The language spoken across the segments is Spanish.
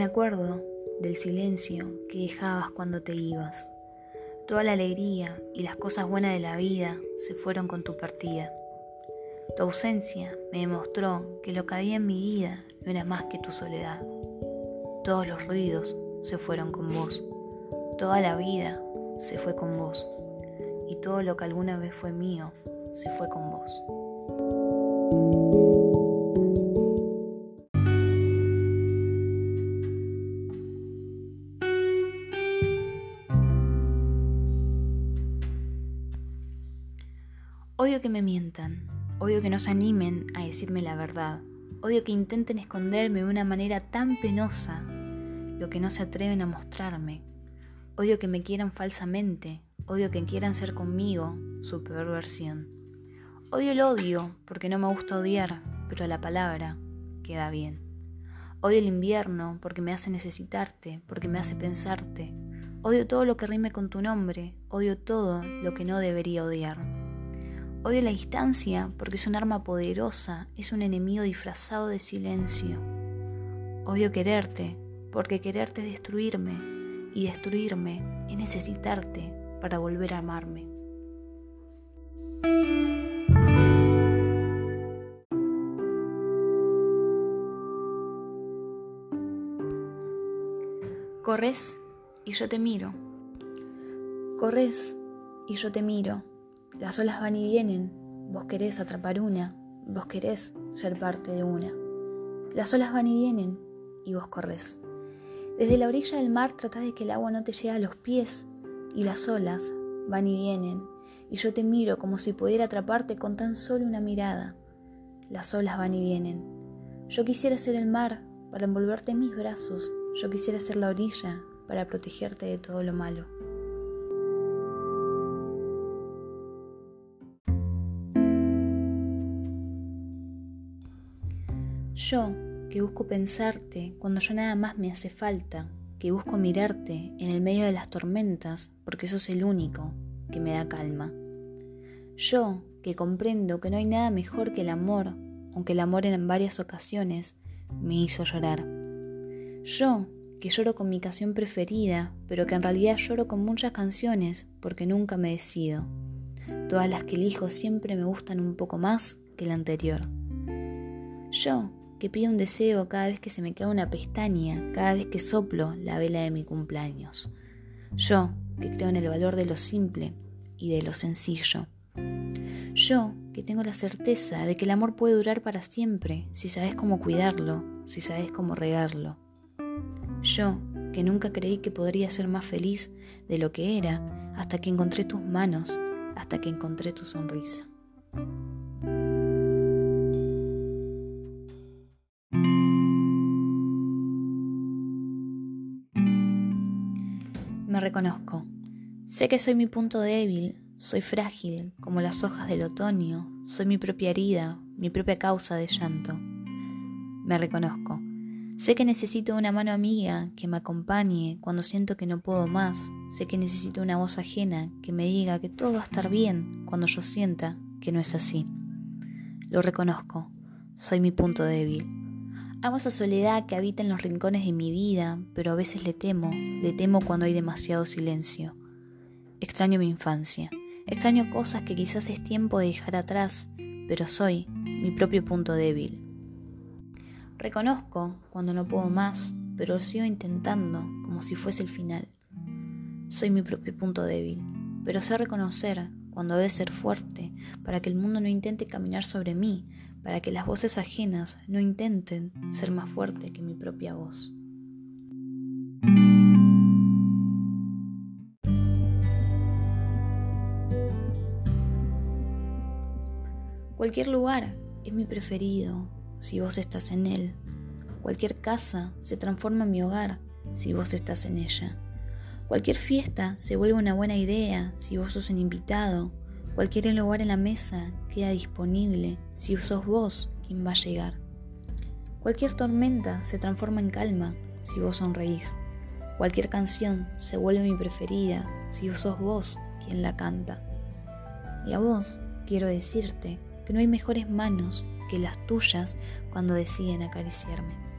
me acuerdo del silencio que dejabas cuando te ibas. Toda la alegría y las cosas buenas de la vida se fueron con tu partida. Tu ausencia me demostró que lo que había en mi vida no era más que tu soledad. Todos los ruidos se fueron con vos. Toda la vida se fue con vos. Y todo lo que alguna vez fue mío se fue con vos. Odio que me mientan, odio que no se animen a decirme la verdad, odio que intenten esconderme de una manera tan penosa lo que no se atreven a mostrarme, odio que me quieran falsamente, odio que quieran ser conmigo su peor versión. Odio el odio porque no me gusta odiar, pero la palabra queda bien. Odio el invierno porque me hace necesitarte, porque me hace pensarte. Odio todo lo que rime con tu nombre, odio todo lo que no debería odiar. Odio la distancia porque es un arma poderosa, es un enemigo disfrazado de silencio. Odio quererte porque quererte es destruirme y destruirme es necesitarte para volver a amarme. Corres y yo te miro. Corres y yo te miro. Las olas van y vienen, vos querés atrapar una, vos querés ser parte de una. Las olas van y vienen y vos corres. Desde la orilla del mar tratás de que el agua no te llegue a los pies y las olas van y vienen y yo te miro como si pudiera atraparte con tan solo una mirada. Las olas van y vienen. Yo quisiera ser el mar para envolverte en mis brazos, yo quisiera ser la orilla para protegerte de todo lo malo. Yo, que busco pensarte cuando ya nada más me hace falta, que busco mirarte en el medio de las tormentas porque sos el único que me da calma. Yo, que comprendo que no hay nada mejor que el amor, aunque el amor en varias ocasiones me hizo llorar. Yo, que lloro con mi canción preferida, pero que en realidad lloro con muchas canciones porque nunca me decido. Todas las que elijo siempre me gustan un poco más que la anterior. Yo, que pido un deseo cada vez que se me cae una pestaña, cada vez que soplo la vela de mi cumpleaños. Yo, que creo en el valor de lo simple y de lo sencillo. Yo, que tengo la certeza de que el amor puede durar para siempre si sabes cómo cuidarlo, si sabes cómo regarlo. Yo, que nunca creí que podría ser más feliz de lo que era hasta que encontré tus manos, hasta que encontré tu sonrisa. Reconozco. Sé que soy mi punto débil, soy frágil como las hojas del otoño, soy mi propia herida, mi propia causa de llanto. Me reconozco. Sé que necesito una mano amiga que me acompañe cuando siento que no puedo más. Sé que necesito una voz ajena que me diga que todo va a estar bien cuando yo sienta que no es así. Lo reconozco. Soy mi punto débil. Amo esa soledad que habita en los rincones de mi vida, pero a veces le temo, le temo cuando hay demasiado silencio. Extraño mi infancia, extraño cosas que quizás es tiempo de dejar atrás, pero soy mi propio punto débil. Reconozco cuando no puedo más, pero lo sigo intentando como si fuese el final. Soy mi propio punto débil, pero sé reconocer cuando debe ser fuerte para que el mundo no intente caminar sobre mí, para que las voces ajenas no intenten ser más fuerte que mi propia voz. Cualquier lugar es mi preferido si vos estás en él. Cualquier casa se transforma en mi hogar si vos estás en ella. Cualquier fiesta se vuelve una buena idea si vos sos un invitado Cualquier lugar en la mesa queda disponible si sos vos quien va a llegar. Cualquier tormenta se transforma en calma si vos sonreís. Cualquier canción se vuelve mi preferida si sos vos quien la canta. Y a vos quiero decirte que no hay mejores manos que las tuyas cuando deciden acariciarme.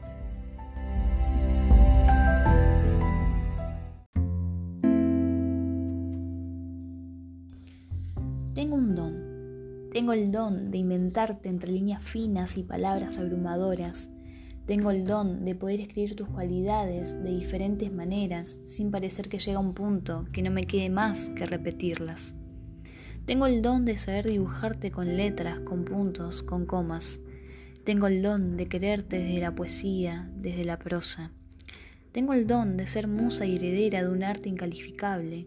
Tengo el don de inventarte entre líneas finas y palabras abrumadoras. Tengo el don de poder escribir tus cualidades de diferentes maneras sin parecer que llega un punto que no me quede más que repetirlas. Tengo el don de saber dibujarte con letras, con puntos, con comas. Tengo el don de quererte desde la poesía, desde la prosa. Tengo el don de ser musa y heredera de un arte incalificable.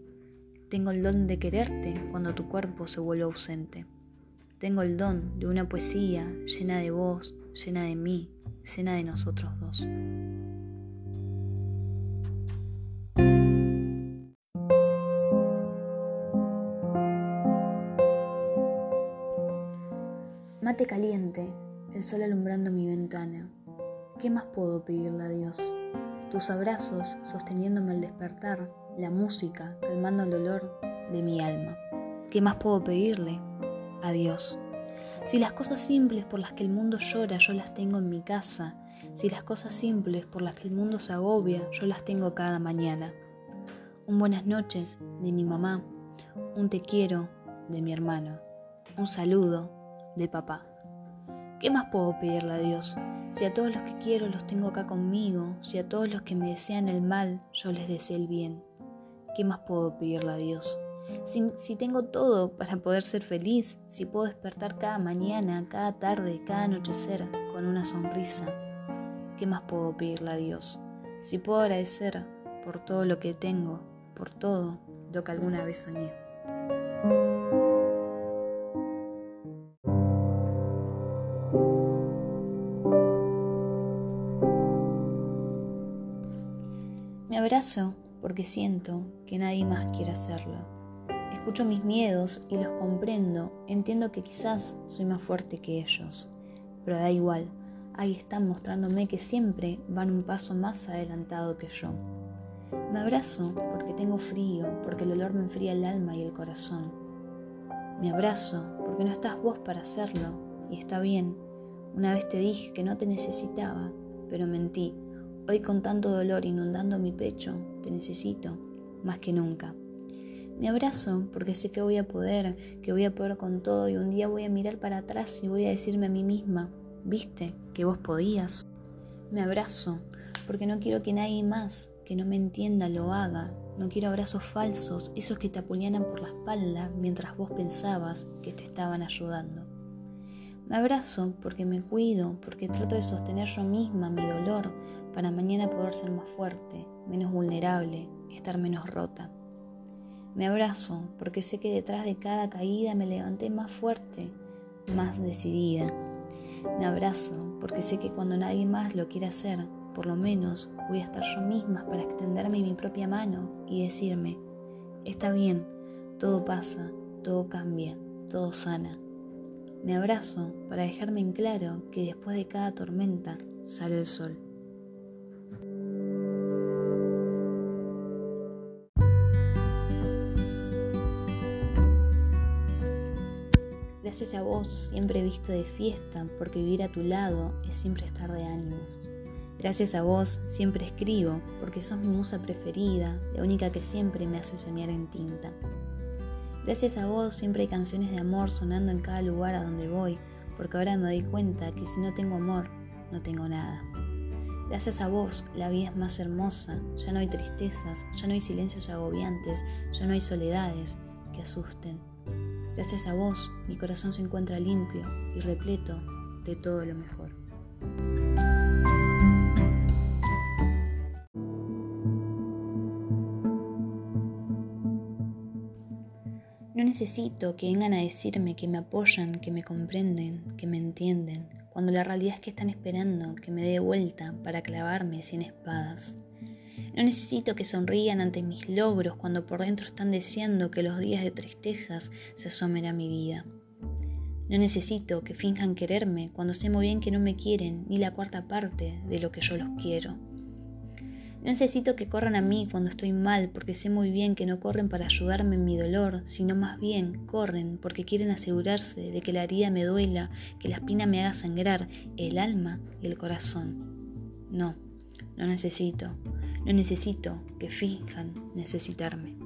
Tengo el don de quererte cuando tu cuerpo se vuelve ausente. Tengo el don de una poesía llena de vos, llena de mí, llena de nosotros dos. Mate caliente, el sol alumbrando mi ventana. ¿Qué más puedo pedirle a Dios? Tus abrazos sosteniéndome al despertar, la música calmando el dolor de mi alma. ¿Qué más puedo pedirle a Dios? Si las cosas simples por las que el mundo llora yo las tengo en mi casa, si las cosas simples por las que el mundo se agobia yo las tengo cada mañana. Un buenas noches de mi mamá, un te quiero de mi hermano, un saludo de papá. ¿Qué más puedo pedirle a Dios? Si a todos los que quiero los tengo acá conmigo, si a todos los que me desean el mal, yo les deseo el bien. ¿Qué más puedo pedirle a Dios? Si, tengo todo para poder ser feliz, si puedo despertar cada mañana, cada tarde, cada anochecer con una sonrisa, ¿qué más puedo pedirle a Dios? Si puedo agradecer por todo lo que tengo, por todo lo que alguna vez soñé. Me abrazo porque siento que nadie más quiere hacerlo. Escucho mis miedos y los comprendo. Entiendo que quizás soy más fuerte que ellos. Pero da igual. Ahí están mostrándome que siempre van un paso más adelantado que yo. Me abrazo porque tengo frío, porque el olor me enfría el alma y el corazón. Me abrazo porque no estás vos para hacerlo y está bien. Una vez te dije que no te necesitaba, pero mentí Hoy con tanto dolor inundando mi pecho, te necesito más que nunca. Me abrazo porque sé que voy a poder, que voy a poder con todo y un día voy a mirar para atrás y voy a decirme a mí misma, viste que vos podías. Me abrazo porque no quiero que nadie más que no me entienda lo haga. No quiero abrazos falsos, esos que te apuñalan por la espalda mientras vos pensabas que te estaban ayudando. Me abrazo porque me cuido, porque trato de sostener yo misma mi dolor, para mañana poder ser más fuerte, menos vulnerable, estar menos rota. Me abrazo porque sé que detrás de cada caída me levanté más fuerte, más decidida. Me abrazo porque sé que cuando nadie más lo quiera hacer, por lo menos voy a estar yo misma para extenderme mi propia mano y decirme, está bien, todo pasa, todo cambia, todo sana. Me abrazo para dejarme en claro que después de cada tormenta sale el sol. Gracias a vos siempre he visto de fiesta, porque vivir a tu lado es siempre estar de ánimos. Gracias a vos siempre escribo, porque sos mi musa preferida, la única que siempre me hace soñar en tinta. Gracias a vos siempre hay canciones de amor sonando en cada lugar a donde voy, porque ahora me doy cuenta que si no tengo amor, no tengo nada. Gracias a vos la vida es más hermosa, ya no hay tristezas, ya no hay silencios agobiantes, ya no hay soledades que asusten. Gracias a vos, mi corazón se encuentra limpio y repleto de todo lo mejor. Necesito que vengan a decirme que me apoyan, que me comprenden, que me entienden, cuando la realidad es que están esperando que me dé vuelta para clavarme sin espadas. No necesito que sonrían ante mis logros cuando por dentro están deseando que los días de tristezas se asomen a mi vida. No necesito que finjan quererme cuando sé muy bien que no me quieren ni la cuarta parte de lo que yo los quiero. No necesito que corran a mí cuando estoy mal porque sé muy bien que no corren para ayudarme en mi dolor, sino más bien corren porque quieren asegurarse de que la herida me duela, que la espina me haga sangrar el alma y el corazón. No, no necesito. No necesito que finjan necesitarme.